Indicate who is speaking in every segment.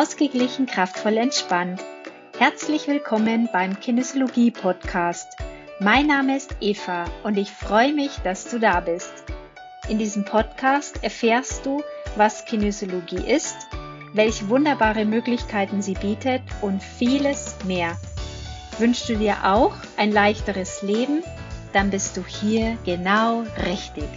Speaker 1: Ausgeglichen, kraftvoll, entspannt. Herzlich willkommen beim Kinesiologie Podcast. Mein Name ist Eva und ich freue mich, dass du da bist. In diesem Podcast erfährst du, was Kinesiologie ist, welche wunderbare Möglichkeiten sie bietet und vieles mehr. Wünschst du dir auch ein leichteres Leben? Dann bist du hier genau richtig.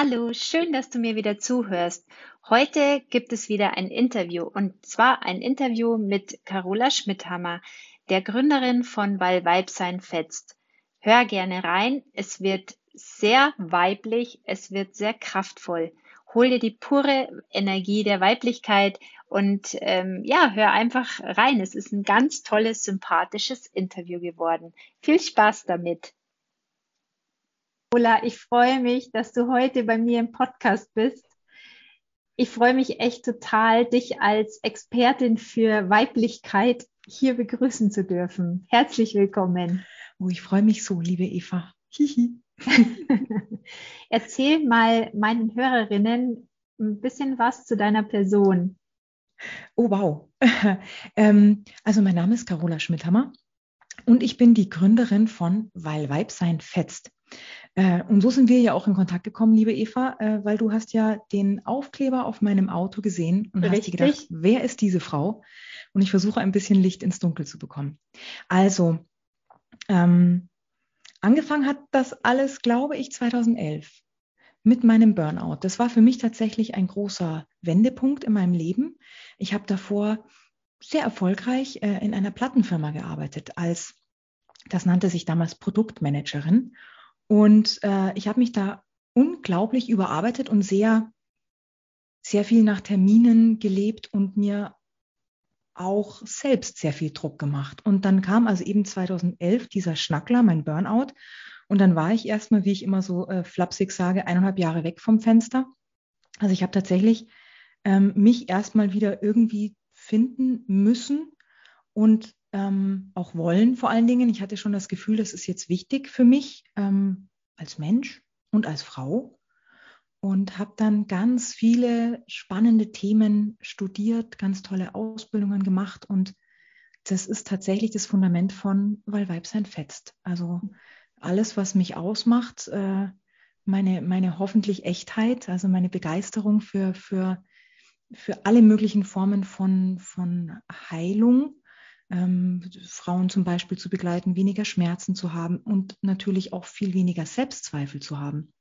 Speaker 1: Hallo, schön, dass du mir wieder zuhörst. Heute gibt es wieder ein Interview und zwar ein Interview mit Carola Schmidhammer, der Gründerin von Weil Weib sein fetzt. Hör gerne rein, es wird sehr weiblich, es wird sehr kraftvoll. Hol dir die pure Energie der Weiblichkeit und ähm, ja, hör einfach rein. Es ist ein ganz tolles, sympathisches Interview geworden. Viel Spaß damit. Ola, ich freue mich, dass du heute bei mir im Podcast bist. Ich freue mich echt total, dich als Expertin für Weiblichkeit hier begrüßen zu dürfen. Herzlich willkommen.
Speaker 2: Oh, ich freue mich so, liebe Eva. Hihi.
Speaker 1: Erzähl mal meinen Hörerinnen ein bisschen was zu deiner Person.
Speaker 2: Oh, wow. ähm, also mein Name ist Carola Schmidhammer und ich bin die Gründerin von Weil Weib sein fetzt. Äh, und so sind wir ja auch in Kontakt gekommen, liebe Eva, äh, weil du hast ja den Aufkleber auf meinem Auto gesehen und Richtig. hast dir gedacht, wer ist diese Frau? Und ich versuche ein bisschen Licht ins Dunkel zu bekommen. Also, ähm, angefangen hat das alles, glaube ich, 2011 mit meinem Burnout. Das war für mich tatsächlich ein großer Wendepunkt in meinem Leben. Ich habe davor sehr erfolgreich äh, in einer Plattenfirma gearbeitet als, das nannte sich damals Produktmanagerin. Und äh, ich habe mich da unglaublich überarbeitet und sehr, sehr viel nach Terminen gelebt und mir auch selbst sehr viel Druck gemacht. Und dann kam also eben 2011 dieser Schnackler, mein Burnout. Und dann war ich erstmal, wie ich immer so äh, flapsig sage, eineinhalb Jahre weg vom Fenster. Also ich habe tatsächlich ähm, mich erstmal wieder irgendwie finden müssen und ähm, auch wollen vor allen Dingen. Ich hatte schon das Gefühl, das ist jetzt wichtig für mich ähm, als Mensch und als Frau und habe dann ganz viele spannende Themen studiert, ganz tolle Ausbildungen gemacht und das ist tatsächlich das Fundament von Weil Weibsein fetzt. Also alles, was mich ausmacht, äh, meine, meine hoffentlich Echtheit, also meine Begeisterung für, für, für alle möglichen Formen von, von Heilung ähm, Frauen zum Beispiel zu begleiten, weniger Schmerzen zu haben und natürlich auch viel weniger Selbstzweifel zu haben.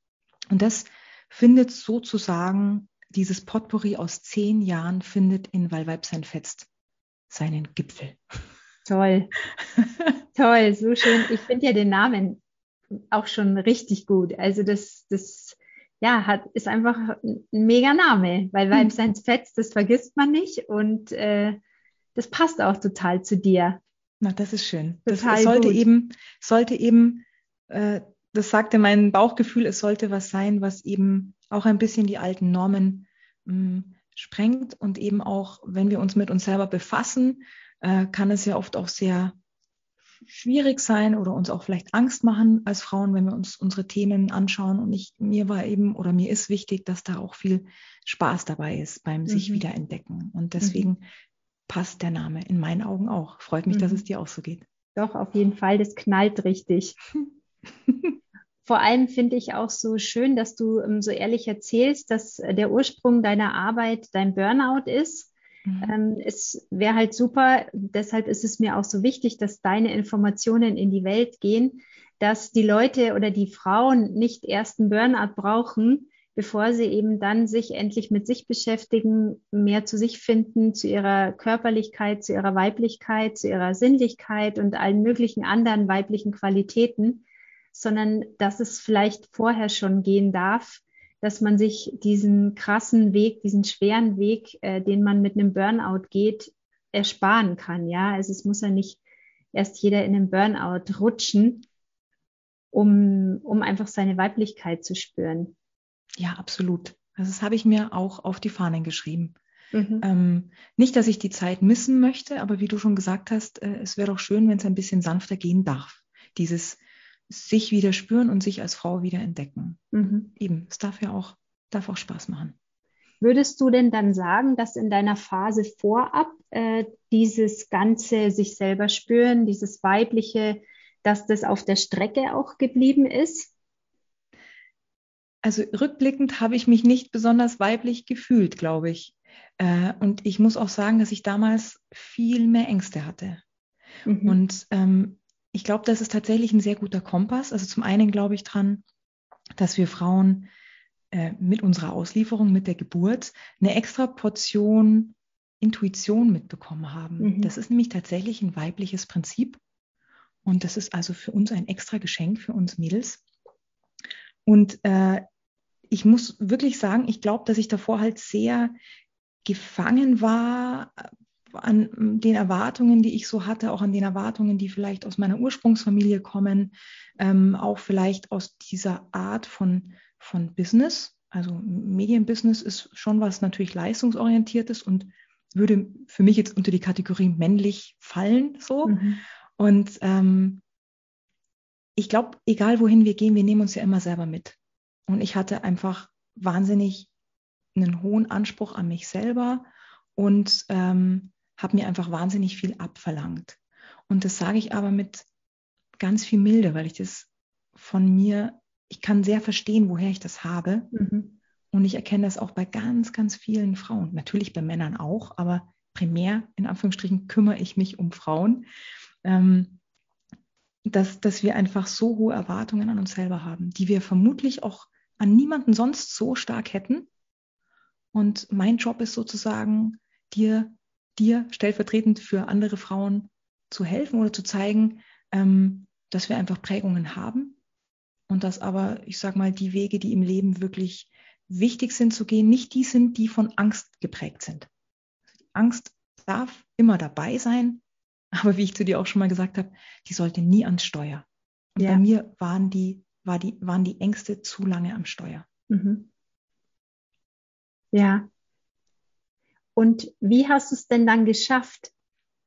Speaker 2: Und das findet sozusagen, dieses Potpourri aus zehn Jahren findet in Weil sein Fetzt seinen Gipfel.
Speaker 1: Toll. Toll, so schön. Ich finde ja den Namen auch schon richtig gut. Also das, das ja, hat, ist einfach ein mega Name, weil Weib sein Fetzt, das vergisst man nicht und äh, das passt auch total zu dir.
Speaker 2: Na, das ist schön. Total das sollte gut. eben, sollte eben, äh, das sagte mein Bauchgefühl, es sollte was sein, was eben auch ein bisschen die alten Normen mh, hm, sprengt und eben auch, wenn wir uns mit uns selber befassen, äh, kann es ja oft auch sehr schwierig sein oder uns auch vielleicht Angst machen als Frauen, wenn wir uns unsere Themen anschauen. Und ich, mir war eben oder mir ist wichtig, dass da auch viel Spaß dabei ist beim mhm. sich wiederentdecken. Und deswegen mhm passt der Name in meinen Augen auch. Freut mich, mhm. dass es dir auch so geht.
Speaker 1: Doch, auf jeden Fall, das knallt richtig. Vor allem finde ich auch so schön, dass du ähm, so ehrlich erzählst, dass äh, der Ursprung deiner Arbeit dein Burnout ist. Mhm. Ähm, es wäre halt super, deshalb ist es mir auch so wichtig, dass deine Informationen in die Welt gehen, dass die Leute oder die Frauen nicht erst einen Burnout brauchen, bevor sie eben dann sich endlich mit sich beschäftigen, mehr zu sich finden, zu ihrer Körperlichkeit, zu ihrer Weiblichkeit, zu ihrer Sinnlichkeit und allen möglichen anderen weiblichen Qualitäten, sondern dass es vielleicht vorher schon gehen darf, dass man sich diesen krassen Weg, diesen schweren Weg, äh, den man mit einem Burnout geht, ersparen kann. Ja, also es muss ja nicht erst jeder in den Burnout rutschen, um, um einfach seine Weiblichkeit zu spüren.
Speaker 2: Ja, absolut. Also das habe ich mir auch auf die Fahnen geschrieben. Mhm. Ähm, nicht, dass ich die Zeit missen möchte, aber wie du schon gesagt hast, äh, es wäre doch schön, wenn es ein bisschen sanfter gehen darf. Dieses sich wieder spüren und sich als Frau wieder entdecken. Mhm. Eben, es darf ja auch, darf auch Spaß machen.
Speaker 1: Würdest du denn dann sagen, dass in deiner Phase vorab äh, dieses ganze sich selber spüren, dieses weibliche, dass das auf der Strecke auch geblieben ist?
Speaker 2: Also rückblickend habe ich mich nicht besonders weiblich gefühlt, glaube ich. Äh, und ich muss auch sagen, dass ich damals viel mehr Ängste hatte. Mhm. Und ähm, ich glaube, das ist tatsächlich ein sehr guter Kompass. Also zum einen glaube ich dran, dass wir Frauen äh, mit unserer Auslieferung, mit der Geburt, eine extra Portion Intuition mitbekommen haben. Mhm. Das ist nämlich tatsächlich ein weibliches Prinzip. Und das ist also für uns ein extra Geschenk, für uns Mädels. Und äh, ich muss wirklich sagen, ich glaube, dass ich davor halt sehr gefangen war an den Erwartungen, die ich so hatte, auch an den Erwartungen, die vielleicht aus meiner Ursprungsfamilie kommen, ähm, auch vielleicht aus dieser Art von, von Business. Also Medienbusiness ist schon was natürlich leistungsorientiertes und würde für mich jetzt unter die Kategorie männlich fallen, so. Mhm. Und ähm, ich glaube, egal wohin wir gehen, wir nehmen uns ja immer selber mit. Und ich hatte einfach wahnsinnig einen hohen Anspruch an mich selber und ähm, habe mir einfach wahnsinnig viel abverlangt. Und das sage ich aber mit ganz viel Milde, weil ich das von mir, ich kann sehr verstehen, woher ich das habe. Mhm. Und ich erkenne das auch bei ganz, ganz vielen Frauen. Natürlich bei Männern auch, aber primär, in Anführungsstrichen, kümmere ich mich um Frauen. Ähm, dass, dass wir einfach so hohe Erwartungen an uns selber haben, die wir vermutlich auch an niemanden sonst so stark hätten. Und mein Job ist sozusagen, dir dir stellvertretend für andere Frauen zu helfen oder zu zeigen, ähm, dass wir einfach Prägungen haben und dass aber, ich sage mal, die Wege, die im Leben wirklich wichtig sind zu gehen, nicht die sind, die von Angst geprägt sind. Angst darf immer dabei sein, aber wie ich zu dir auch schon mal gesagt habe, die sollte nie ans Steuer. Und ja. bei mir waren die, war die, waren die Ängste zu lange am Steuer. Mhm.
Speaker 1: Ja, und wie hast du es denn dann geschafft,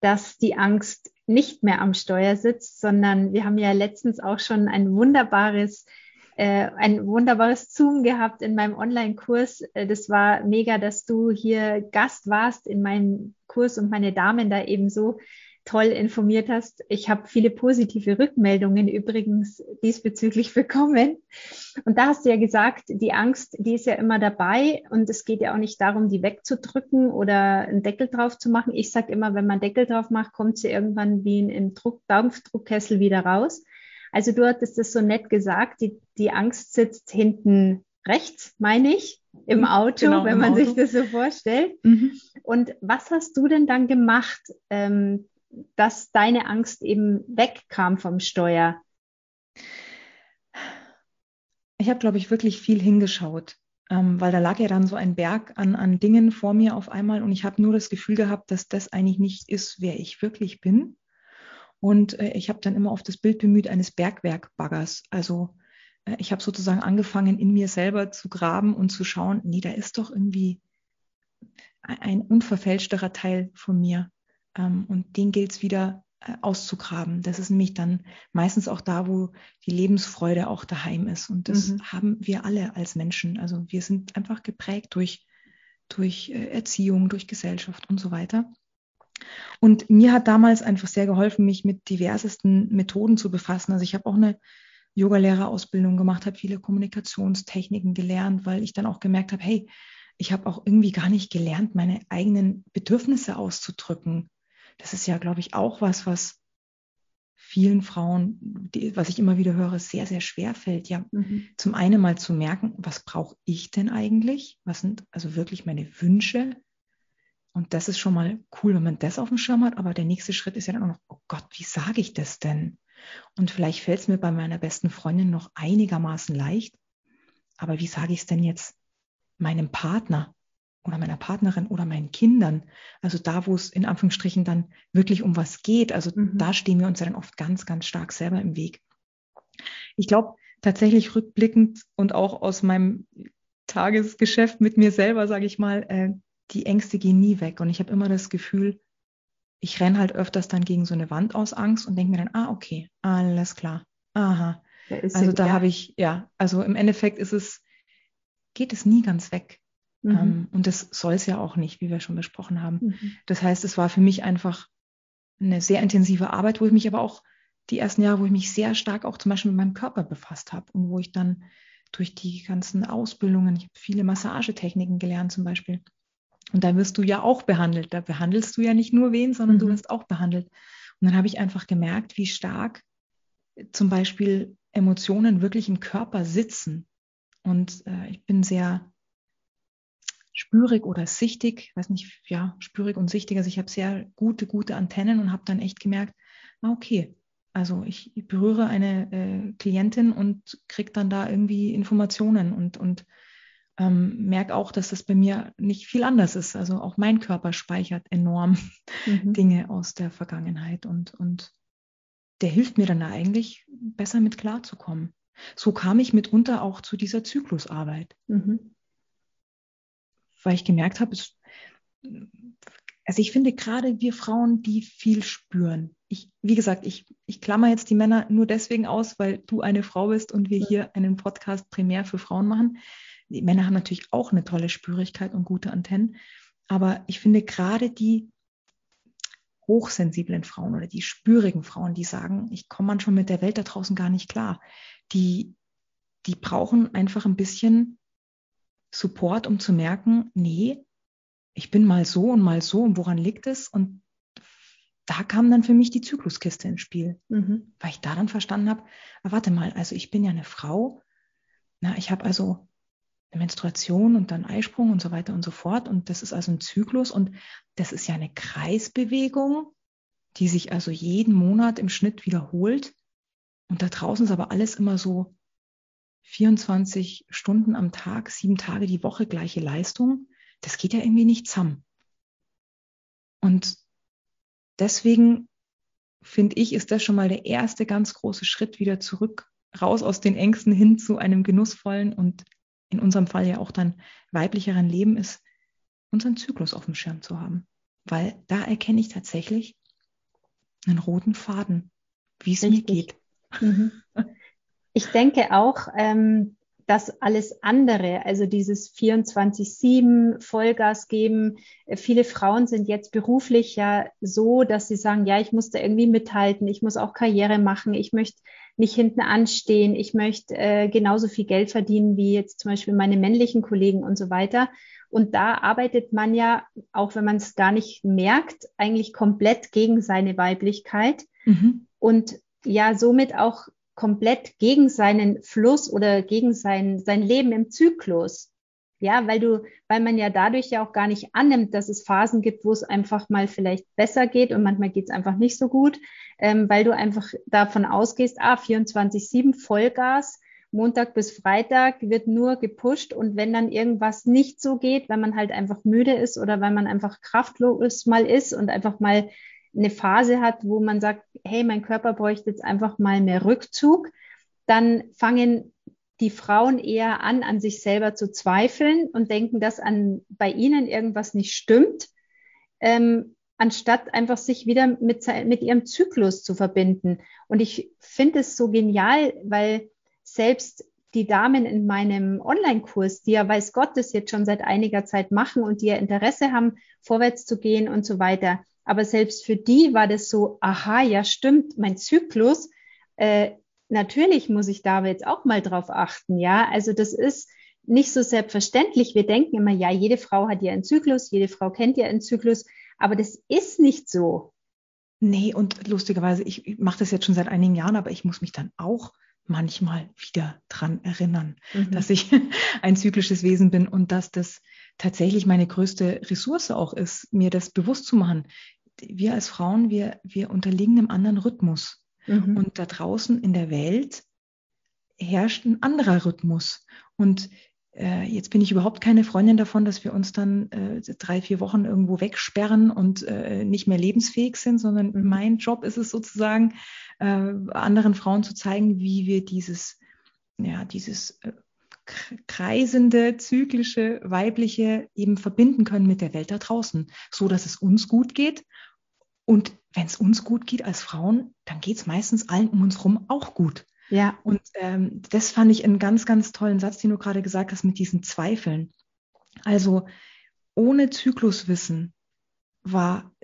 Speaker 1: dass die Angst nicht mehr am Steuer sitzt, sondern wir haben ja letztens auch schon ein wunderbares äh, ein wunderbares Zoom gehabt in meinem Online-Kurs. Äh, das war mega, dass du hier Gast warst in meinem Kurs und meine Damen da eben so toll informiert hast. Ich habe viele positive Rückmeldungen übrigens diesbezüglich bekommen. Und da hast du ja gesagt, die Angst, die ist ja immer dabei und es geht ja auch nicht darum, die wegzudrücken oder einen Deckel drauf zu machen. Ich sage immer, wenn man Deckel drauf macht, kommt sie irgendwann wie in Druck, Dampfdruckkessel wieder raus. Also du hattest das so nett gesagt, die, die Angst sitzt hinten rechts, meine ich, im Auto, genau, wenn im man Auto. sich das so vorstellt. Mhm. Und was hast du denn dann gemacht, ähm, dass deine Angst eben wegkam vom Steuer?
Speaker 2: Ich habe, glaube ich, wirklich viel hingeschaut, ähm, weil da lag ja dann so ein Berg an, an Dingen vor mir auf einmal und ich habe nur das Gefühl gehabt, dass das eigentlich nicht ist, wer ich wirklich bin. Und äh, ich habe dann immer auf das Bild bemüht eines Bergwerkbaggers. Also äh, ich habe sozusagen angefangen, in mir selber zu graben und zu schauen, nee, da ist doch irgendwie ein unverfälschterer Teil von mir. Ähm, und den gilt es wieder äh, auszugraben. Das ist nämlich dann meistens auch da, wo die Lebensfreude auch daheim ist. Und das mhm. haben wir alle als Menschen. Also wir sind einfach geprägt durch, durch äh, Erziehung, durch Gesellschaft und so weiter. Und mir hat damals einfach sehr geholfen, mich mit diversesten Methoden zu befassen. Also ich habe auch eine Yogalehrerausbildung gemacht, habe viele Kommunikationstechniken gelernt, weil ich dann auch gemerkt habe, hey, ich habe auch irgendwie gar nicht gelernt, meine eigenen Bedürfnisse auszudrücken das ist ja, glaube ich, auch was, was vielen Frauen, die, was ich immer wieder höre, sehr, sehr schwer fällt. Ja, mhm. zum einen mal zu merken, was brauche ich denn eigentlich? Was sind also wirklich meine Wünsche? Und das ist schon mal cool, wenn man das auf dem Schirm hat. Aber der nächste Schritt ist ja dann auch noch, oh Gott, wie sage ich das denn? Und vielleicht fällt es mir bei meiner besten Freundin noch einigermaßen leicht. Aber wie sage ich es denn jetzt meinem Partner? Oder meiner Partnerin oder meinen Kindern. Also da, wo es in Anführungsstrichen dann wirklich um was geht. Also mhm. da stehen wir uns ja dann oft ganz, ganz stark selber im Weg. Ich glaube tatsächlich rückblickend und auch aus meinem Tagesgeschäft mit mir selber, sage ich mal, äh, die Ängste gehen nie weg. Und ich habe immer das Gefühl, ich renne halt öfters dann gegen so eine Wand aus Angst und denke mir dann, ah, okay, alles klar. Aha. Also da ja. habe ich, ja, also im Endeffekt ist es, geht es nie ganz weg. Mhm. Ähm, und das soll es ja auch nicht, wie wir schon besprochen haben. Mhm. Das heißt, es war für mich einfach eine sehr intensive Arbeit, wo ich mich aber auch die ersten Jahre, wo ich mich sehr stark auch zum Beispiel mit meinem Körper befasst habe und wo ich dann durch die ganzen Ausbildungen, ich habe viele Massagetechniken gelernt zum Beispiel. Und da wirst du ja auch behandelt. Da behandelst du ja nicht nur wen, sondern mhm. du wirst auch behandelt. Und dann habe ich einfach gemerkt, wie stark zum Beispiel Emotionen wirklich im Körper sitzen. Und äh, ich bin sehr spürig oder sichtig, ich weiß nicht, ja, spürig und sichtig. Also ich habe sehr gute, gute Antennen und habe dann echt gemerkt, ah, okay, also ich berühre eine äh, Klientin und kriege dann da irgendwie Informationen und, und ähm, merke auch, dass das bei mir nicht viel anders ist. Also auch mein Körper speichert enorm mhm. Dinge aus der Vergangenheit und, und der hilft mir dann eigentlich besser mit klarzukommen. So kam ich mitunter auch zu dieser Zyklusarbeit. Mhm weil ich gemerkt habe, es, also ich finde gerade wir Frauen, die viel spüren. Ich, wie gesagt, ich, ich klammer jetzt die Männer nur deswegen aus, weil du eine Frau bist und wir hier einen Podcast primär für Frauen machen. Die Männer haben natürlich auch eine tolle Spürigkeit und gute Antennen. Aber ich finde gerade die hochsensiblen Frauen oder die spürigen Frauen, die sagen, ich komme manchmal mit der Welt da draußen gar nicht klar, die, die brauchen einfach ein bisschen Support, um zu merken, nee, ich bin mal so und mal so und woran liegt es? Und da kam dann für mich die Zykluskiste ins Spiel, mhm. weil ich da dann verstanden habe, ah, warte mal, also ich bin ja eine Frau, na, ich habe also eine Menstruation und dann Eisprung und so weiter und so fort und das ist also ein Zyklus und das ist ja eine Kreisbewegung, die sich also jeden Monat im Schnitt wiederholt und da draußen ist aber alles immer so 24 Stunden am Tag, sieben Tage die Woche gleiche Leistung, das geht ja irgendwie nicht zusammen. Und deswegen finde ich, ist das schon mal der erste ganz große Schritt wieder zurück, raus aus den Ängsten hin zu einem genussvollen und in unserem Fall ja auch dann weiblicheren Leben ist, unseren Zyklus auf dem Schirm zu haben. Weil da erkenne ich tatsächlich einen roten Faden, wie es mir geht. Mhm.
Speaker 1: Ich denke auch, ähm, dass alles andere, also dieses 24-7 Vollgas geben, äh, viele Frauen sind jetzt beruflich ja so, dass sie sagen, ja, ich muss da irgendwie mithalten, ich muss auch Karriere machen, ich möchte nicht hinten anstehen, ich möchte äh, genauso viel Geld verdienen wie jetzt zum Beispiel meine männlichen Kollegen und so weiter. Und da arbeitet man ja, auch wenn man es gar nicht merkt, eigentlich komplett gegen seine Weiblichkeit. Mhm. Und ja, somit auch komplett gegen seinen Fluss oder gegen sein, sein Leben im Zyklus. Ja, weil du, weil man ja dadurch ja auch gar nicht annimmt, dass es Phasen gibt, wo es einfach mal vielleicht besser geht und manchmal geht es einfach nicht so gut, ähm, weil du einfach davon ausgehst, ah, 24-7 Vollgas, Montag bis Freitag wird nur gepusht und wenn dann irgendwas nicht so geht, weil man halt einfach müde ist oder weil man einfach kraftlos mal ist und einfach mal eine Phase hat, wo man sagt, hey, mein Körper bräuchte jetzt einfach mal mehr Rückzug, dann fangen die Frauen eher an, an sich selber zu zweifeln und denken, dass an, bei ihnen irgendwas nicht stimmt, ähm, anstatt einfach sich wieder mit, mit ihrem Zyklus zu verbinden. Und ich finde es so genial, weil selbst die Damen in meinem Online-Kurs, die ja weiß Gott das jetzt schon seit einiger Zeit machen und die ja Interesse haben, vorwärts zu gehen und so weiter, aber selbst für die war das so, aha, ja stimmt, mein Zyklus, äh, natürlich muss ich da jetzt auch mal drauf achten, ja. Also das ist nicht so selbstverständlich. Wir denken immer, ja, jede Frau hat ja einen Zyklus, jede Frau kennt ja einen Zyklus, aber das ist nicht so.
Speaker 2: Nee, und lustigerweise, ich, ich mache das jetzt schon seit einigen Jahren, aber ich muss mich dann auch manchmal wieder dran erinnern, mhm. dass ich ein zyklisches Wesen bin und dass das tatsächlich meine größte Ressource auch ist, mir das bewusst zu machen. Wir als Frauen, wir, wir unterliegen einem anderen Rhythmus. Mhm. Und da draußen in der Welt herrscht ein anderer Rhythmus. Und äh, jetzt bin ich überhaupt keine Freundin davon, dass wir uns dann äh, drei, vier Wochen irgendwo wegsperren und äh, nicht mehr lebensfähig sind, sondern mhm. mein Job ist es sozusagen, äh, anderen Frauen zu zeigen, wie wir dieses, ja, dieses äh, kreisende, zyklische, weibliche eben verbinden können mit der Welt da draußen, so dass es uns gut geht. Und wenn es uns gut geht als Frauen, dann geht es meistens allen um uns herum auch gut. Ja. Und ähm, das fand ich einen ganz, ganz tollen Satz, den du gerade gesagt hast mit diesen Zweifeln. Also ohne Zykluswissen war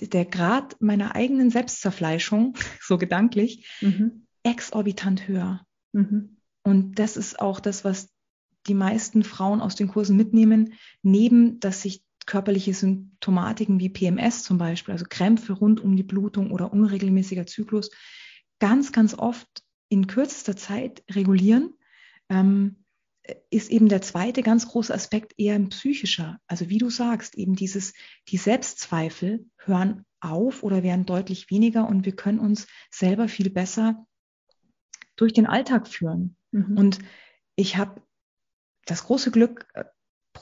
Speaker 2: der Grad meiner eigenen Selbstzerfleischung, so gedanklich, mhm. exorbitant höher. Mhm. Und das ist auch das, was die meisten Frauen aus den Kursen mitnehmen, neben, dass sich körperliche Symptomatiken wie PMS zum Beispiel, also Krämpfe rund um die Blutung oder unregelmäßiger Zyklus, ganz, ganz oft in kürzester Zeit regulieren, ähm, ist eben der zweite ganz große Aspekt eher ein psychischer. Also wie du sagst, eben dieses, die Selbstzweifel hören auf oder werden deutlich weniger und wir können uns selber viel besser durch den Alltag führen. Mhm. Und ich habe das große Glück,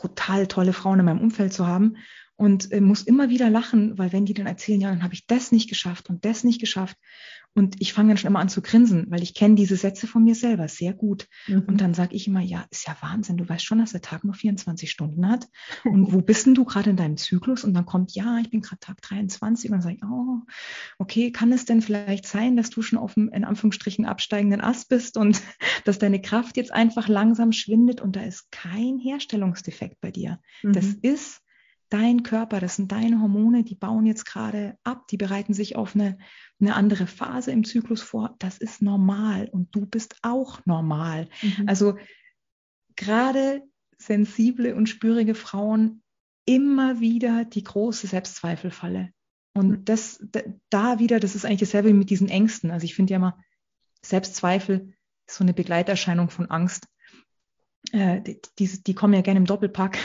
Speaker 2: brutal tolle Frauen in meinem Umfeld zu haben und äh, muss immer wieder lachen, weil wenn die dann erzählen, ja, dann habe ich das nicht geschafft und das nicht geschafft. Und ich fange dann schon immer an zu grinsen, weil ich kenne diese Sätze von mir selber sehr gut. Mhm. Und dann sage ich immer, ja, ist ja Wahnsinn, du weißt schon, dass der Tag nur 24 Stunden hat. Und wo bist denn du gerade in deinem Zyklus? Und dann kommt, ja, ich bin gerade Tag 23. Und dann sage ich, oh, okay, kann es denn vielleicht sein, dass du schon auf dem, in Anführungsstrichen, absteigenden Ast bist und dass deine Kraft jetzt einfach langsam schwindet und da ist kein Herstellungsdefekt bei dir. Mhm. Das ist dein Körper, das sind deine Hormone, die bauen jetzt gerade ab, die bereiten sich auf eine, eine andere Phase im Zyklus vor. Das ist normal und du bist auch normal. Mhm. Also gerade sensible und spürige Frauen immer wieder die große Selbstzweifelfalle. Und mhm. das, da wieder, das ist eigentlich dasselbe wie mit diesen Ängsten. Also ich finde ja immer, Selbstzweifel ist so eine Begleiterscheinung von Angst. Äh, die, die, die kommen ja gerne im Doppelpack.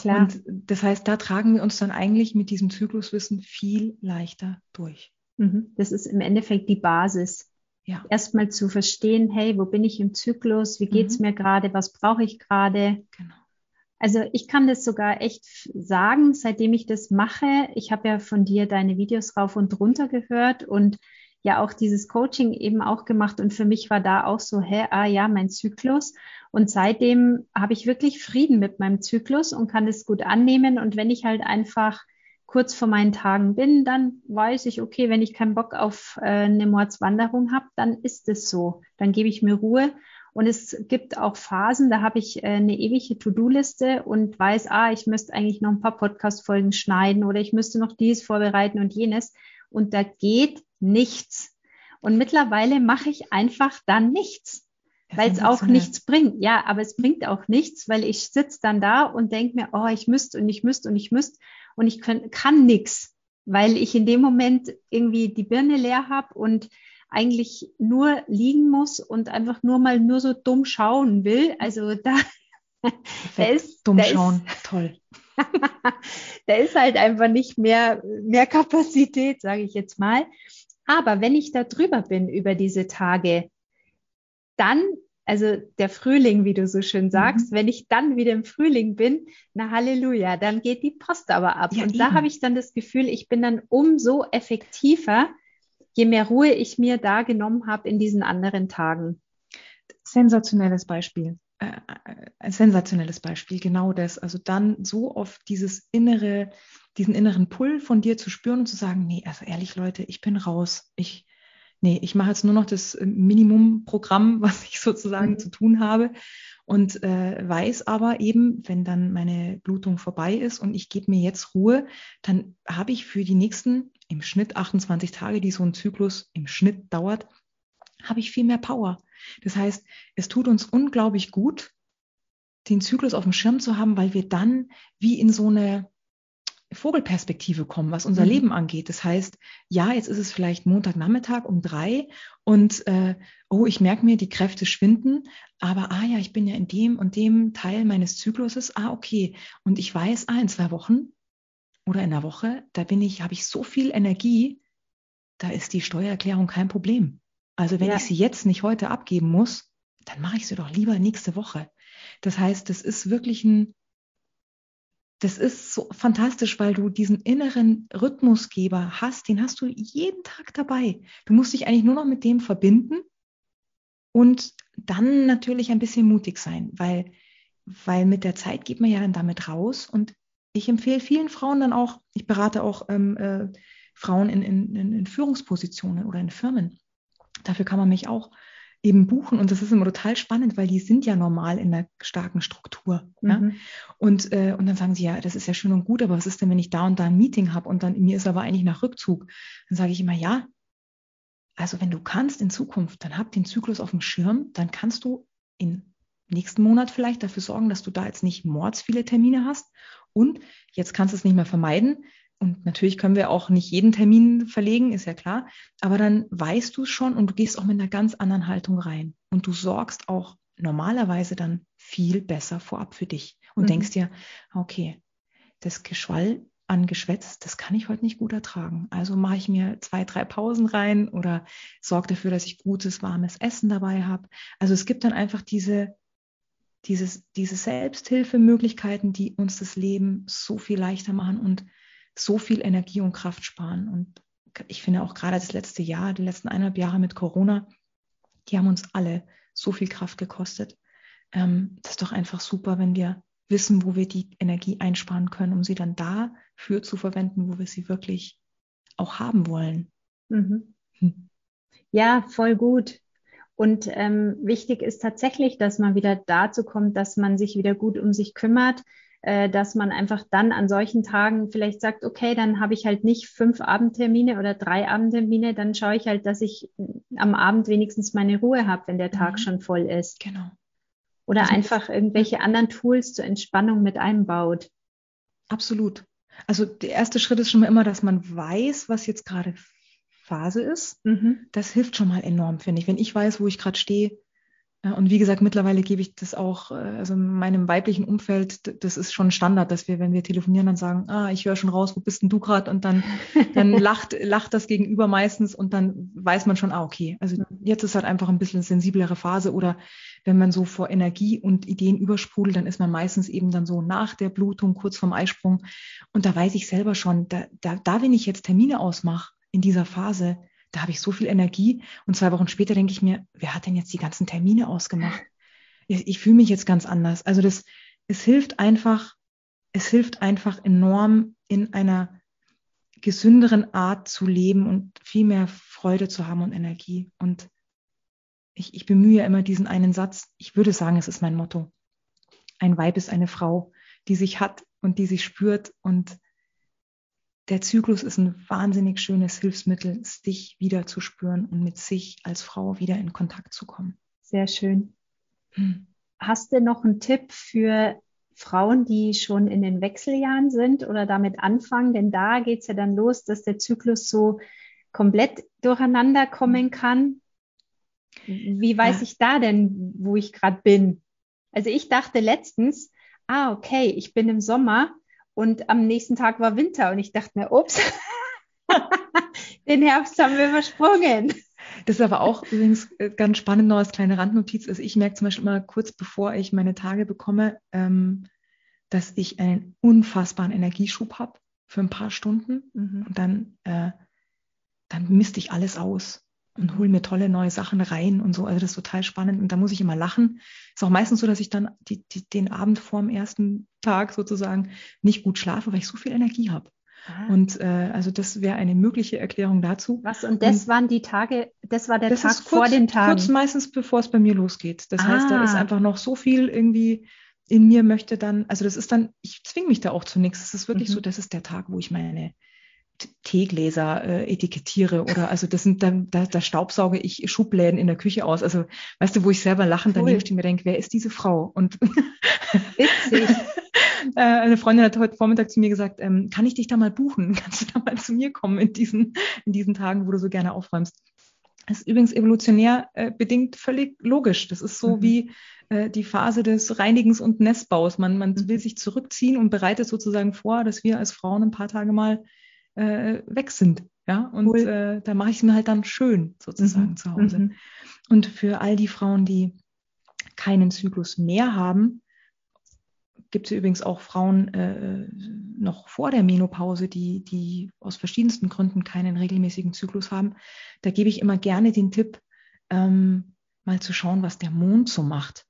Speaker 2: Klar. Und das heißt, da tragen wir uns dann eigentlich mit diesem Zykluswissen viel leichter durch.
Speaker 1: Mhm. Das ist im Endeffekt die Basis. Ja. Erstmal zu verstehen, hey, wo bin ich im Zyklus? Wie geht's mhm. mir gerade? Was brauche ich gerade? Genau. Also ich kann das sogar echt sagen, seitdem ich das mache. Ich habe ja von dir deine Videos rauf und runter gehört und ja auch dieses Coaching eben auch gemacht. Und für mich war da auch so, hä, ah ja, mein Zyklus. Und seitdem habe ich wirklich Frieden mit meinem Zyklus und kann es gut annehmen. Und wenn ich halt einfach kurz vor meinen Tagen bin, dann weiß ich, okay, wenn ich keinen Bock auf äh, eine Mordswanderung habe, dann ist es so. Dann gebe ich mir Ruhe. Und es gibt auch Phasen, da habe ich äh, eine ewige To-Do-Liste und weiß, ah, ich müsste eigentlich noch ein paar Podcast-Folgen schneiden oder ich müsste noch dies vorbereiten und jenes. Und da geht nichts. Und mittlerweile mache ich einfach dann nichts weil es auch nichts bringt. Ja, aber es bringt auch nichts, weil ich sitze dann da und denke mir, oh, ich müsste und ich müsste und ich müsste und ich kann, kann nichts, weil ich in dem Moment irgendwie die Birne leer habe und eigentlich nur liegen muss und einfach nur mal nur so dumm schauen will. Also da,
Speaker 2: da ist dumm da schauen, ist, toll.
Speaker 1: da ist halt einfach nicht mehr mehr Kapazität, sage ich jetzt mal. Aber wenn ich da drüber bin über diese Tage, dann, also der Frühling, wie du so schön sagst, mhm. wenn ich dann wieder im Frühling bin, na Halleluja, dann geht die Post aber ab. Ja, und eben. da habe ich dann das Gefühl, ich bin dann umso effektiver, je mehr Ruhe ich mir da genommen habe in diesen anderen Tagen.
Speaker 2: Sensationelles Beispiel. Äh, äh, ein sensationelles Beispiel, genau das. Also dann so oft dieses innere, diesen inneren Pull von dir zu spüren und zu sagen, nee, also ehrlich Leute, ich bin raus. Ich, nee, ich mache jetzt nur noch das äh, Minimumprogramm, was ich sozusagen mhm. zu tun habe und äh, weiß aber eben, wenn dann meine Blutung vorbei ist und ich gebe mir jetzt Ruhe, dann habe ich für die nächsten im Schnitt 28 Tage, die so ein Zyklus im Schnitt dauert, habe ich viel mehr Power. Das heißt, es tut uns unglaublich gut, den Zyklus auf dem Schirm zu haben, weil wir dann wie in so eine Vogelperspektive kommen, was unser mhm. Leben angeht. Das heißt, ja, jetzt ist es vielleicht Montagnachmittag um drei und äh, oh, ich merke mir, die Kräfte schwinden, aber ah ja, ich bin ja in dem und dem Teil meines Zykluses, ah, okay. Und ich weiß, ah, in zwei Wochen oder in einer Woche, da bin ich, habe ich so viel Energie, da ist die Steuererklärung kein Problem. Also wenn ja. ich sie jetzt nicht heute abgeben muss, dann mache ich sie doch lieber nächste Woche. Das heißt, das ist wirklich ein das ist so fantastisch, weil du diesen inneren Rhythmusgeber hast, den hast du jeden Tag dabei. Du musst dich eigentlich nur noch mit dem verbinden Und dann natürlich ein bisschen mutig sein, weil, weil mit der Zeit geht man ja dann damit raus. Und ich empfehle vielen Frauen dann auch, ich berate auch ähm, äh, Frauen in, in, in Führungspositionen oder in Firmen. Dafür kann man mich auch eben buchen. Und das ist immer total spannend, weil die sind ja normal in einer starken Struktur. Mhm. Ja? Und, äh, und dann sagen sie, ja, das ist ja schön und gut, aber was ist denn, wenn ich da und da ein Meeting habe und dann mir ist aber eigentlich nach Rückzug? Dann sage ich immer, ja, also wenn du kannst in Zukunft, dann hab den Zyklus auf dem Schirm, dann kannst du im nächsten Monat vielleicht dafür sorgen, dass du da jetzt nicht mords viele Termine hast. Und jetzt kannst du es nicht mehr vermeiden. Und natürlich können wir auch nicht jeden Termin verlegen, ist ja klar. Aber dann weißt du es schon und du gehst auch mit einer ganz anderen Haltung rein. Und du sorgst auch normalerweise dann viel besser vorab für dich und mhm. denkst dir, okay, das Geschwall an Geschwätz, das kann ich heute nicht gut ertragen. Also mache ich mir zwei, drei Pausen rein oder sorge dafür, dass ich gutes, warmes Essen dabei habe. Also es gibt dann einfach diese, dieses, diese Selbsthilfemöglichkeiten, die uns das Leben so viel leichter machen und so viel Energie und Kraft sparen. Und ich finde auch gerade das letzte Jahr, die letzten eineinhalb Jahre mit Corona, die haben uns alle so viel Kraft gekostet. Ähm, das ist doch einfach super, wenn wir wissen, wo wir die Energie einsparen können, um sie dann dafür zu verwenden, wo wir sie wirklich auch haben wollen.
Speaker 1: Mhm. Hm. Ja, voll gut. Und ähm, wichtig ist tatsächlich, dass man wieder dazu kommt, dass man sich wieder gut um sich kümmert, äh, dass man einfach dann an solchen Tagen vielleicht sagt, okay, dann habe ich halt nicht fünf Abendtermine oder drei Abendtermine, dann schaue ich halt, dass ich am Abend wenigstens meine Ruhe habe, wenn der Tag mhm. schon voll ist.
Speaker 2: Genau.
Speaker 1: Oder also einfach irgendwelche anderen Tools zur Entspannung mit einbaut.
Speaker 2: Absolut. Also der erste Schritt ist schon mal immer, dass man weiß, was jetzt gerade Phase ist. Mhm. Das hilft schon mal enorm, finde ich. Wenn ich weiß, wo ich gerade stehe, und wie gesagt, mittlerweile gebe ich das auch, äh, also in meinem weiblichen Umfeld, das ist schon Standard, dass wir, wenn wir telefonieren, dann sagen, ah, ich höre schon raus, wo bist denn du gerade? Und dann, dann lacht, lacht das Gegenüber meistens und dann weiß man schon, ah, okay, also jetzt ist halt einfach ein bisschen sensiblere Phase oder wenn man so vor Energie und Ideen übersprudelt, dann ist man meistens eben dann so nach der Blutung, kurz vorm Eisprung. Und da weiß ich selber schon, da, da, da wenn ich jetzt Termine ausmache in dieser Phase, da habe ich so viel Energie. Und zwei Wochen später denke ich mir, wer hat denn jetzt die ganzen Termine ausgemacht? Ich, ich fühle mich jetzt ganz anders. Also das, es hilft einfach, es hilft einfach enorm in einer gesünderen Art zu leben und viel mehr Freude zu haben und Energie. Und ich, ich bemühe immer diesen einen Satz. Ich würde sagen, es ist mein Motto. Ein Weib ist eine Frau, die sich hat und die sich spürt und der Zyklus ist ein wahnsinnig schönes Hilfsmittel, sich wieder zu spüren und mit sich als Frau wieder in Kontakt zu kommen.
Speaker 1: Sehr schön. Hm. Hast du noch einen Tipp für Frauen, die schon in den Wechseljahren sind oder damit anfangen? Denn da geht es ja dann los, dass der Zyklus so komplett durcheinander kommen kann. Wie weiß ja. ich da denn, wo ich gerade bin? Also ich dachte letztens, ah, okay, ich bin im Sommer und am nächsten Tag war Winter und ich dachte mir, ups, den Herbst haben wir übersprungen.
Speaker 2: Das ist aber auch übrigens äh, ganz spannend noch als kleine Randnotiz. Also ich merke zum Beispiel immer kurz bevor ich meine Tage bekomme, ähm, dass ich einen unfassbaren Energieschub habe für ein paar Stunden mhm. und dann, äh, dann misste ich alles aus und hole mir tolle neue Sachen rein und so. Also das ist total spannend und da muss ich immer lachen. Ist auch meistens so, dass ich dann die, die, den Abend vor dem ersten Tag sozusagen nicht gut schlafe, weil ich so viel Energie habe. Ah. Und äh, also das wäre eine mögliche Erklärung dazu.
Speaker 1: Was und das und waren die Tage, das war der
Speaker 2: das
Speaker 1: Tag
Speaker 2: kurz, vor den Tagen. Kurz meistens bevor es bei mir losgeht. Das ah. heißt, da ist ah. einfach noch so viel irgendwie in mir möchte dann, also das ist dann, ich zwinge mich da auch zu nichts. Es ist wirklich mhm. so, das ist der Tag, wo ich meine Teegläser äh, etikettiere oder also das sind dann, da, da staubsauge ich Schubläden in der Küche aus. Also weißt du, wo ich selber lachend cool. daneben stehe und mir denke, wer ist diese Frau? Und Witzig. äh, eine Freundin hat heute Vormittag zu mir gesagt, ähm, kann ich dich da mal buchen? Kannst du da mal zu mir kommen in diesen, in diesen Tagen, wo du so gerne aufräumst? Das ist übrigens evolutionär äh, bedingt völlig logisch. Das ist so mhm. wie äh, die Phase des Reinigens und Nestbaus. Man, man mhm. will sich zurückziehen und bereitet sozusagen vor, dass wir als Frauen ein paar Tage mal äh, weg sind. Ja, und cool. äh, da mache ich es mir halt dann schön sozusagen mhm. zu Hause. Mhm. Und für all die Frauen, die keinen Zyklus mehr haben, gibt es übrigens auch Frauen äh, noch vor der Menopause, die, die aus verschiedensten Gründen keinen regelmäßigen Zyklus haben. Da gebe ich immer gerne den Tipp, ähm, mal zu schauen, was der Mond so macht.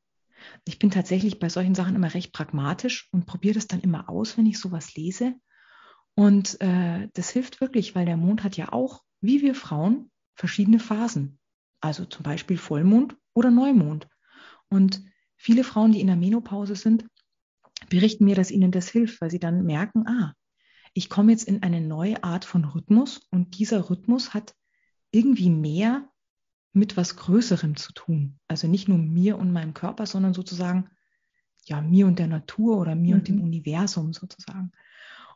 Speaker 2: Ich bin tatsächlich bei solchen Sachen immer recht pragmatisch und probiere das dann immer aus, wenn ich sowas lese. Und äh, das hilft wirklich, weil der Mond hat ja auch, wie wir Frauen, verschiedene Phasen. Also zum Beispiel Vollmond oder Neumond. Und viele Frauen, die in der Menopause sind, berichten mir, dass ihnen das hilft, weil sie dann merken, ah, ich komme jetzt in eine neue Art von Rhythmus und dieser Rhythmus hat irgendwie mehr mit was Größerem zu tun. Also nicht nur mir und meinem Körper, sondern sozusagen ja mir und der Natur oder mir mhm. und dem mhm. Universum sozusagen.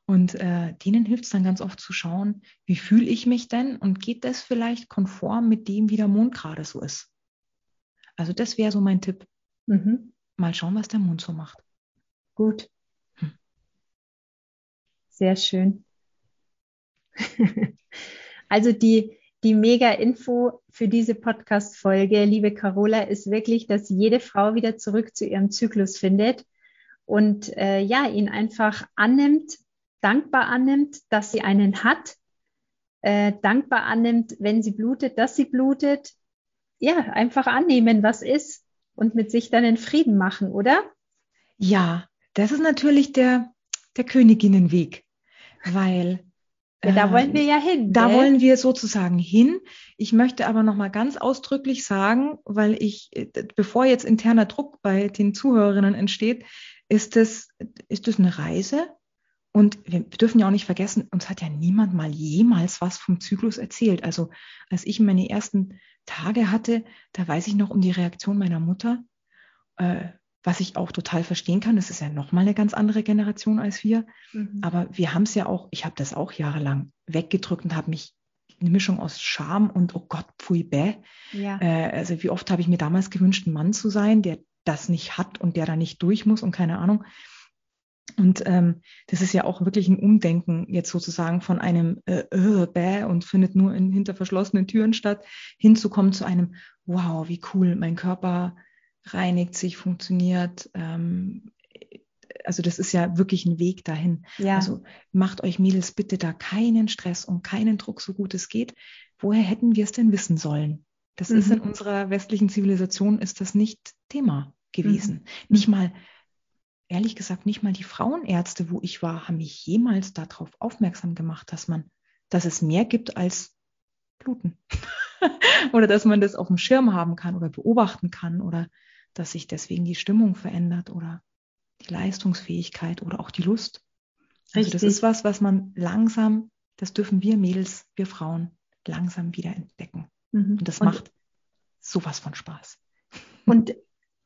Speaker 2: Und äh, denen hilft es dann ganz oft zu schauen, wie fühle ich mich denn und geht das vielleicht konform mit dem, wie der Mond gerade so ist. Also das wäre so mein Tipp. Mhm. Mal schauen, was der Mond so macht.
Speaker 1: Gut. Hm. Sehr schön. also die, die Mega-Info für diese Podcast-Folge, liebe Carola, ist wirklich, dass jede Frau wieder zurück zu ihrem Zyklus findet und äh, ja, ihn einfach annimmt, dankbar annimmt, dass sie einen hat, äh, dankbar annimmt, wenn sie blutet, dass sie blutet. Ja, einfach annehmen, was ist und mit sich dann in Frieden machen, oder?
Speaker 2: Ja, das ist natürlich der, der Königinnenweg, weil
Speaker 1: ja, da wollen wir ja hin.
Speaker 2: Da gell? wollen wir sozusagen hin. Ich möchte aber noch mal ganz ausdrücklich sagen, weil ich, bevor jetzt interner Druck bei den Zuhörerinnen entsteht, ist es, ist es eine Reise. Und wir dürfen ja auch nicht vergessen, uns hat ja niemand mal jemals was vom Zyklus erzählt. Also als ich meine ersten Tage hatte, da weiß ich noch um die Reaktion meiner Mutter. Äh, was ich auch total verstehen kann. Das ist ja nochmal eine ganz andere Generation als wir. Mhm. Aber wir haben es ja auch, ich habe das auch jahrelang weggedrückt und habe mich eine Mischung aus Scham und oh Gott, pfui bäh. Ja. Äh, also wie oft habe ich mir damals gewünscht, ein Mann zu sein, der das nicht hat und der da nicht durch muss und keine Ahnung. Und ähm, das ist ja auch wirklich ein Umdenken jetzt sozusagen von einem äh, äh, bäh und findet nur in hinter verschlossenen Türen statt, hinzukommen zu einem wow, wie cool, mein Körper reinigt sich, funktioniert. Ähm, also das ist ja wirklich ein Weg dahin. Ja. Also macht euch Mädels bitte da keinen Stress und keinen Druck, so gut es geht. Woher hätten wir es denn wissen sollen? Das mhm. ist in unserer westlichen Zivilisation ist das nicht Thema gewesen. Mhm. Nicht mal, ehrlich gesagt, nicht mal die Frauenärzte, wo ich war, haben mich jemals darauf aufmerksam gemacht, dass man, dass es mehr gibt als Bluten. oder dass man das auf dem Schirm haben kann oder beobachten kann oder dass sich deswegen die Stimmung verändert oder die Leistungsfähigkeit oder auch die Lust. Also das ist was, was man langsam, das dürfen wir Mädels, wir Frauen langsam wieder entdecken. Mhm. Und das und, macht sowas von Spaß.
Speaker 1: Und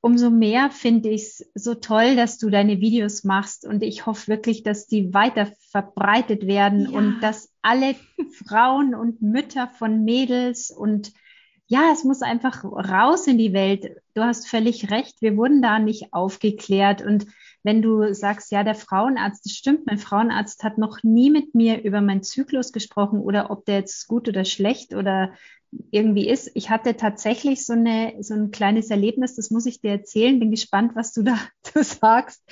Speaker 1: umso mehr finde ich es so toll, dass du deine Videos machst und ich hoffe wirklich, dass die weiter verbreitet werden ja. und dass alle Frauen und Mütter von Mädels und ja, es muss einfach raus in die Welt. Du hast völlig recht. Wir wurden da nicht aufgeklärt. Und wenn du sagst, ja, der Frauenarzt, das stimmt, mein Frauenarzt hat noch nie mit mir über meinen Zyklus gesprochen oder ob der jetzt gut oder schlecht oder irgendwie ist. Ich hatte tatsächlich so, eine, so ein kleines Erlebnis, das muss ich dir erzählen. Bin gespannt, was du da sagst.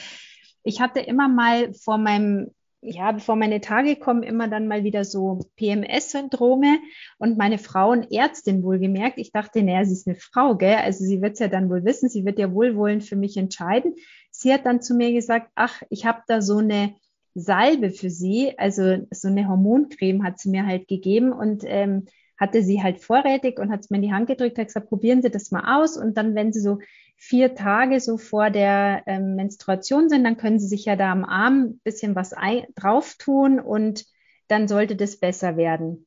Speaker 1: Ich hatte immer mal vor meinem ja, bevor meine Tage kommen, immer dann mal wieder so PMS-Syndrome und meine Frauenärztin wohlgemerkt, ich dachte, naja, sie ist eine Frau, gell? Also sie wird es ja dann wohl wissen, sie wird ja wohlwollend für mich entscheiden. Sie hat dann zu mir gesagt, ach, ich habe da so eine Salbe für Sie, also so eine Hormoncreme hat sie mir halt gegeben und ähm, hatte sie halt vorrätig und hat es mir in die Hand gedrückt, hat gesagt, probieren Sie das mal aus und dann, wenn Sie so vier Tage so vor der ähm, Menstruation sind, dann können Sie sich ja da am Arm ein bisschen was drauf tun und dann sollte das besser werden.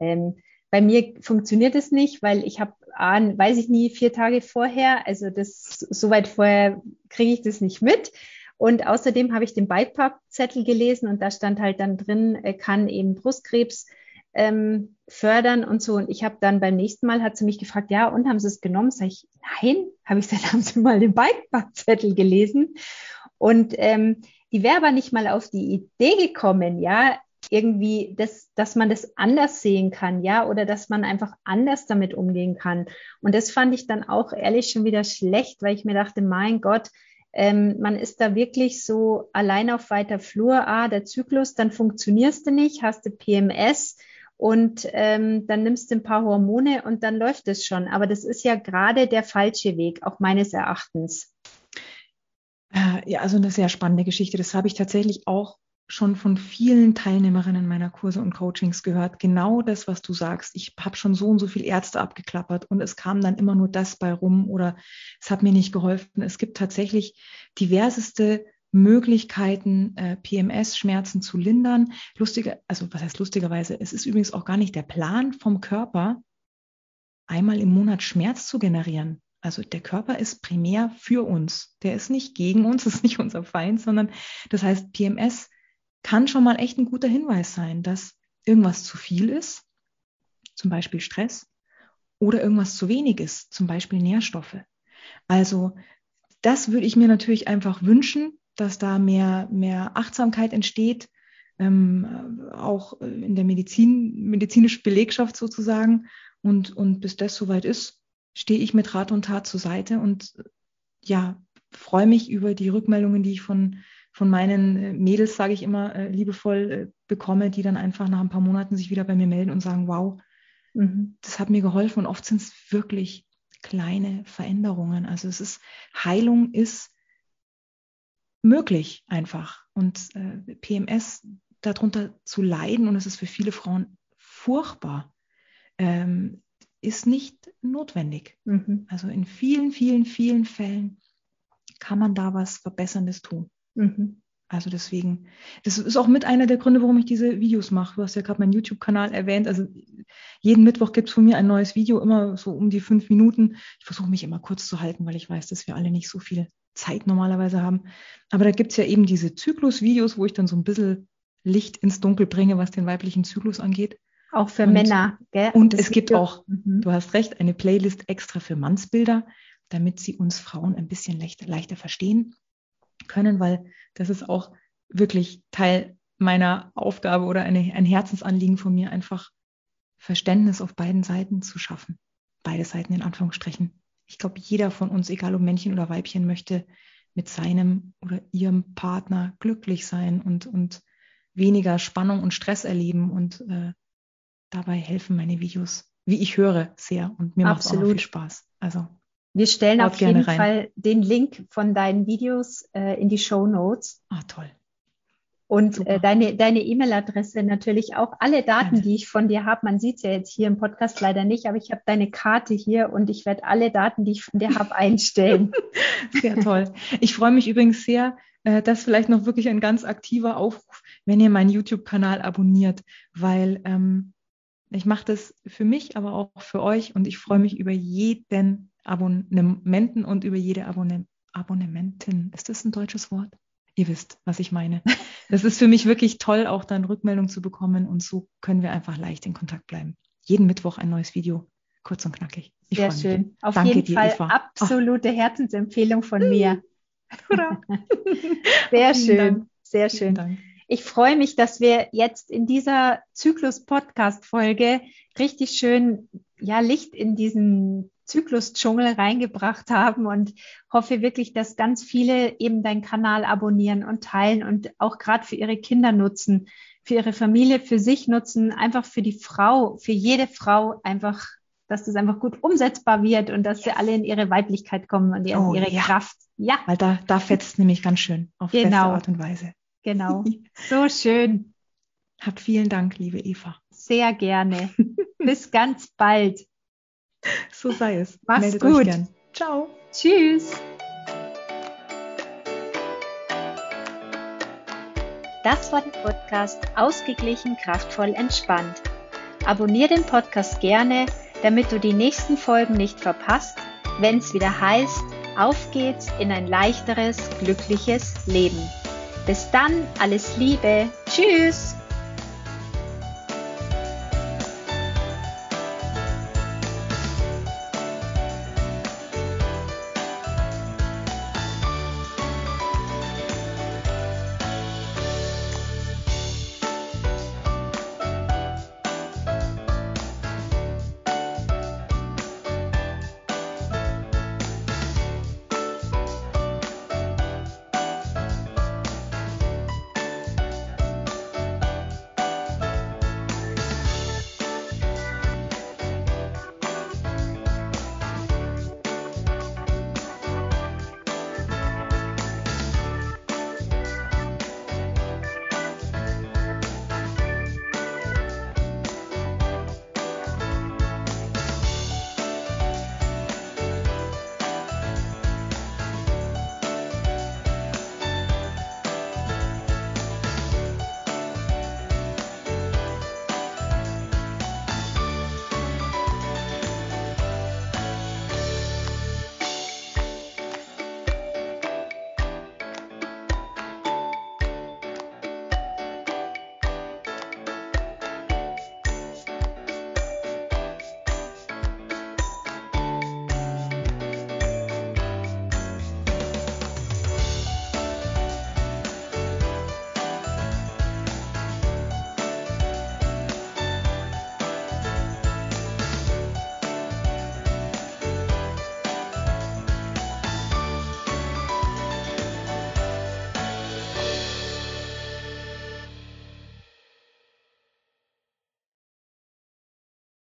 Speaker 1: Ähm, bei mir funktioniert es nicht, weil ich habe, weiß ich nie, vier Tage vorher, also das so weit vorher kriege ich das nicht mit. Und außerdem habe ich den Beipackzettel gelesen und da stand halt dann drin, kann eben Brustkrebs ähm, fördern und so. Und ich habe dann beim nächsten Mal, hat sie mich gefragt, ja, und haben sie es genommen? Sag ich, nein, habe ich gesagt, haben sie mal den Bikebackzettel gelesen. Und ähm, die wäre aber nicht mal auf die Idee gekommen, ja, irgendwie, das, dass man das anders sehen kann, ja, oder dass man einfach anders damit umgehen kann. Und das fand ich dann auch ehrlich schon wieder schlecht, weil ich mir dachte, mein Gott, ähm, man ist da wirklich so allein auf weiter Flur, ah, der Zyklus, dann funktionierst du nicht, hast du PMS, und ähm, dann nimmst du ein paar Hormone und dann läuft es schon. Aber das ist ja gerade der falsche Weg, auch meines Erachtens.
Speaker 2: Äh, ja, also eine sehr spannende Geschichte. Das habe ich tatsächlich auch schon von vielen Teilnehmerinnen meiner Kurse und Coachings gehört. Genau das, was du sagst. Ich habe schon so und so viele Ärzte abgeklappert und es kam dann immer nur das bei rum oder es hat mir nicht geholfen. Es gibt tatsächlich diverseste Möglichkeiten, äh, PMS-Schmerzen zu lindern. Lustiger, also was heißt lustigerweise? Es ist übrigens auch gar nicht der Plan vom Körper, einmal im Monat Schmerz zu generieren. Also der Körper ist primär für uns. Der ist nicht gegen uns, ist nicht unser Feind, sondern das heißt, PMS kann schon mal echt ein guter Hinweis sein, dass irgendwas zu viel ist, zum Beispiel Stress, oder irgendwas zu wenig ist, zum Beispiel Nährstoffe. Also das würde ich mir natürlich einfach wünschen, dass da mehr, mehr Achtsamkeit entsteht, ähm, auch in der Medizin, medizinischen Belegschaft sozusagen. Und, und bis das soweit ist, stehe ich mit Rat und Tat zur Seite und ja, freue mich über die Rückmeldungen, die ich von, von meinen äh, Mädels, sage ich immer, äh, liebevoll äh, bekomme, die dann einfach nach ein paar Monaten sich wieder bei mir melden und sagen, wow, mhm. das hat mir geholfen. Und oft sind es wirklich kleine Veränderungen. Also es ist, Heilung ist möglich einfach. Und äh, PMS darunter zu leiden, und es ist für viele Frauen furchtbar, ähm, ist nicht notwendig. Mhm. Also in vielen, vielen, vielen Fällen kann man da was Verbesserndes tun. Mhm. Also deswegen, das ist auch mit einer der Gründe, warum ich diese Videos mache. Du hast ja gerade meinen YouTube-Kanal erwähnt. Also jeden Mittwoch gibt es von mir ein neues Video, immer so um die fünf Minuten. Ich versuche mich immer kurz zu halten, weil ich weiß, dass wir alle nicht so viel Zeit normalerweise haben. Aber da gibt es ja eben diese Zyklus-Videos, wo ich dann so ein bisschen Licht ins Dunkel bringe, was den weiblichen Zyklus angeht.
Speaker 1: Auch für und, Männer.
Speaker 2: Gell? Und das es gibt auch, mhm. du hast recht, eine Playlist extra für Mannsbilder, damit sie uns Frauen ein bisschen leichter, leichter verstehen können, weil das ist auch wirklich Teil meiner Aufgabe oder eine, ein Herzensanliegen von mir, einfach Verständnis auf beiden Seiten zu schaffen. Beide Seiten in Anführungsstrichen. Ich glaube, jeder von uns, egal ob Männchen oder Weibchen, möchte mit seinem oder ihrem Partner glücklich sein und, und weniger Spannung und Stress erleben. Und äh, dabei helfen meine Videos, wie ich höre, sehr. Und mir macht es auch viel Spaß. Also
Speaker 1: wir stellen auf jeden rein. Fall den Link von deinen Videos äh, in die Show Notes.
Speaker 2: Ah, toll.
Speaker 1: Und äh, deine deine E-Mail-Adresse natürlich auch alle Daten, die ich von dir habe. Man sieht es ja jetzt hier im Podcast leider nicht, aber ich habe deine Karte hier und ich werde alle Daten, die ich von dir habe, einstellen.
Speaker 2: Sehr toll. Ich freue mich übrigens sehr, äh, das vielleicht noch wirklich ein ganz aktiver Aufruf, wenn ihr meinen YouTube-Kanal abonniert, weil ähm, ich mache das für mich, aber auch für euch und ich freue mich über jeden Abonnementen und über jede Abonne Abonnementin. Ist das ein deutsches Wort? Ihr wisst, was ich meine. Das ist für mich wirklich toll, auch dann Rückmeldung zu bekommen und so können wir einfach leicht in Kontakt bleiben. Jeden Mittwoch ein neues Video, kurz und knackig.
Speaker 1: Ich Sehr schön. Mich. Auf Danke jeden dir, Fall Eva. absolute. Herzensempfehlung von mir. Sehr schön. Sehr schön. Ich freue mich, dass wir jetzt in dieser Zyklus-Podcast-Folge richtig schön ja, Licht in diesen Zyklus-Dschungel reingebracht haben und hoffe wirklich, dass ganz viele eben deinen Kanal abonnieren und teilen und auch gerade für ihre Kinder nutzen, für ihre Familie, für sich nutzen, einfach für die Frau, für jede Frau einfach, dass das einfach gut umsetzbar wird und dass sie alle in ihre Weiblichkeit kommen und in oh, ihre ja. Kraft.
Speaker 2: Ja. Weil da, da fetzt nämlich ganz schön auf genau. beste Art und Weise.
Speaker 1: Genau. So schön.
Speaker 2: Hab vielen Dank, liebe Eva.
Speaker 1: Sehr gerne. Bis ganz bald.
Speaker 2: So sei es.
Speaker 1: Mach's Meldet gut. Euch gern.
Speaker 2: Ciao.
Speaker 1: Tschüss. Das war der Podcast Ausgeglichen, kraftvoll, entspannt. Abonnier den Podcast gerne, damit du die nächsten Folgen nicht verpasst, wenn es wieder heißt, auf geht's in ein leichteres, glückliches Leben. Bis dann, alles Liebe. Tschüss.